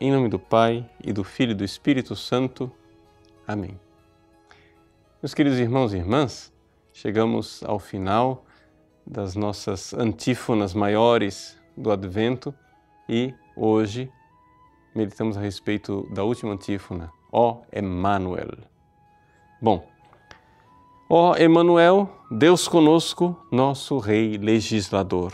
Em nome do Pai e do Filho e do Espírito Santo. Amém. Meus queridos irmãos e irmãs, chegamos ao final das nossas antífonas maiores do Advento e hoje meditamos a respeito da última antífona, ó Emmanuel. Bom, ó Emmanuel, Deus conosco, nosso Rei legislador,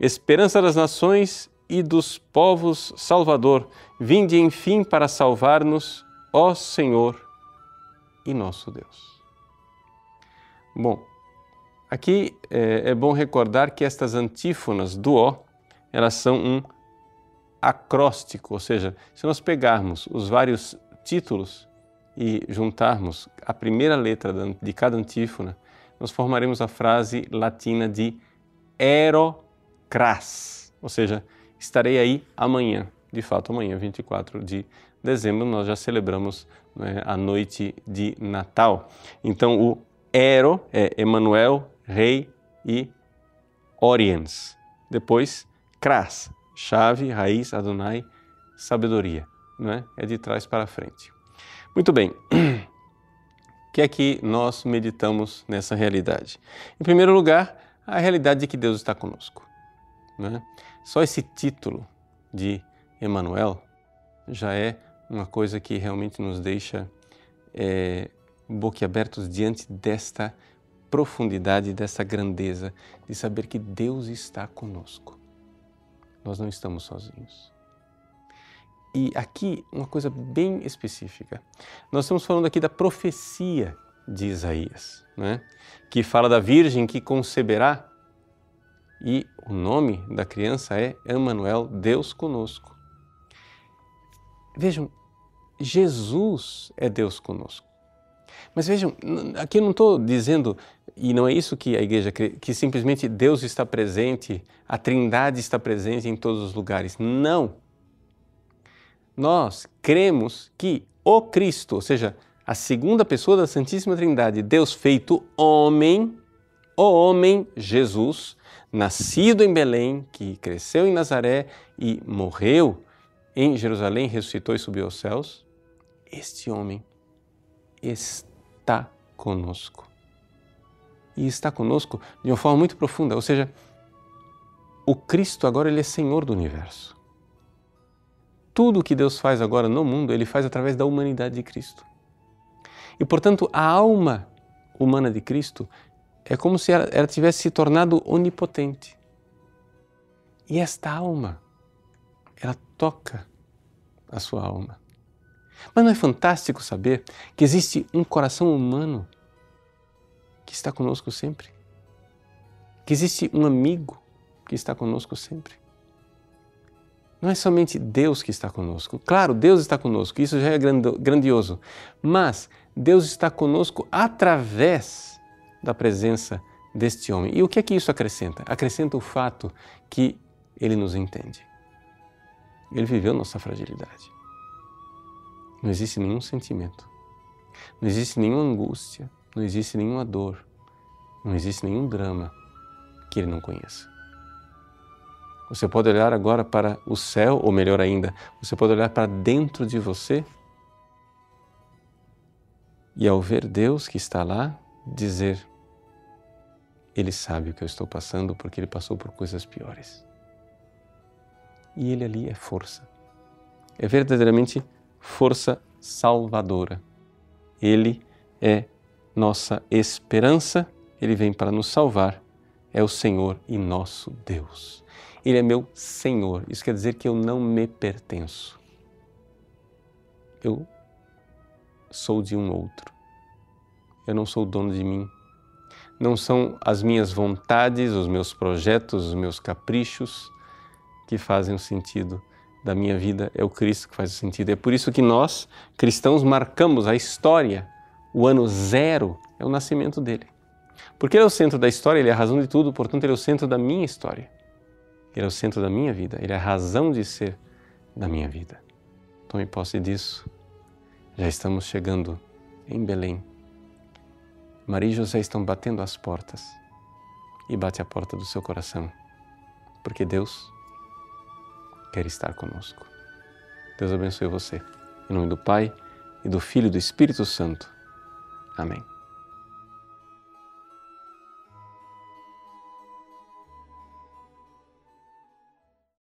esperança das nações e dos povos Salvador, vinde enfim para salvar-nos, ó Senhor e nosso Deus. Bom, aqui é, é bom recordar que estas antífonas do ó, elas são um acróstico, ou seja, se nós pegarmos os vários títulos e juntarmos a primeira letra de cada antífona, nós formaremos a frase latina de ero cras, ou seja, estarei aí amanhã. De fato, amanhã, 24 de dezembro, nós já celebramos né, a noite de Natal. Então, o Ero é Emanuel, Rei e Oriens. Depois, Cras, chave, raiz, Adonai, sabedoria. Não é? é de trás para frente. Muito bem. O que é que nós meditamos nessa realidade? Em primeiro lugar, a realidade de que Deus está conosco. Né? Só esse título de Emmanuel já é uma coisa que realmente nos deixa é, boquiabertos diante desta profundidade, dessa grandeza, de saber que Deus está conosco. Nós não estamos sozinhos. E aqui uma coisa bem específica. Nós estamos falando aqui da profecia de Isaías, né? que fala da virgem que conceberá e o nome da criança é Emmanuel, Deus conosco. Vejam, Jesus é Deus conosco. Mas vejam, aqui eu não estou dizendo, e não é isso que a igreja crê, que simplesmente Deus está presente, a Trindade está presente em todos os lugares. Não. Nós cremos que o Cristo, ou seja, a segunda pessoa da Santíssima Trindade, Deus feito homem, o homem Jesus, nascido em Belém, que cresceu em Nazaré e morreu em Jerusalém, ressuscitou e subiu aos céus, este homem está conosco. E está conosco de uma forma muito profunda, ou seja, o Cristo agora ele é Senhor do universo. Tudo o que Deus faz agora no mundo, ele faz através da humanidade de Cristo. E, portanto, a alma humana de Cristo é como se ela, ela tivesse se tornado onipotente. E esta alma, ela toca a sua alma. Mas não é fantástico saber que existe um coração humano que está conosco sempre? Que existe um amigo que está conosco sempre? Não é somente Deus que está conosco. Claro, Deus está conosco, isso já é grandioso. Mas Deus está conosco através da presença deste homem. E o que é que isso acrescenta? Acrescenta o fato que ele nos entende. Ele viveu nossa fragilidade. Não existe nenhum sentimento, não existe nenhuma angústia, não existe nenhuma dor, não existe nenhum drama que ele não conheça. Você pode olhar agora para o céu, ou melhor ainda, você pode olhar para dentro de você e ao ver Deus que está lá, dizer: Ele sabe o que eu estou passando porque ele passou por coisas piores. E ele ali é força. É verdadeiramente força salvadora. Ele é nossa esperança, ele vem para nos salvar. É o Senhor e nosso Deus. Ele é meu Senhor. Isso quer dizer que eu não me pertenço. Eu sou de um outro. Eu não sou dono de mim. Não são as minhas vontades, os meus projetos, os meus caprichos que fazem o sentido da minha vida, é o Cristo que faz o sentido. É por isso que nós, cristãos, marcamos a história. O ano zero é o nascimento dele. Porque ele é o centro da história, ele é a razão de tudo, portanto, ele é o centro da minha história. Ele é o centro da minha vida, ele é a razão de ser da minha vida. Tome posse disso. Já estamos chegando em Belém. Maria e José estão batendo as portas e bate a porta do seu coração, porque Deus quer estar conosco. Deus abençoe você. Em nome do Pai, e do Filho e do Espírito Santo. Amém.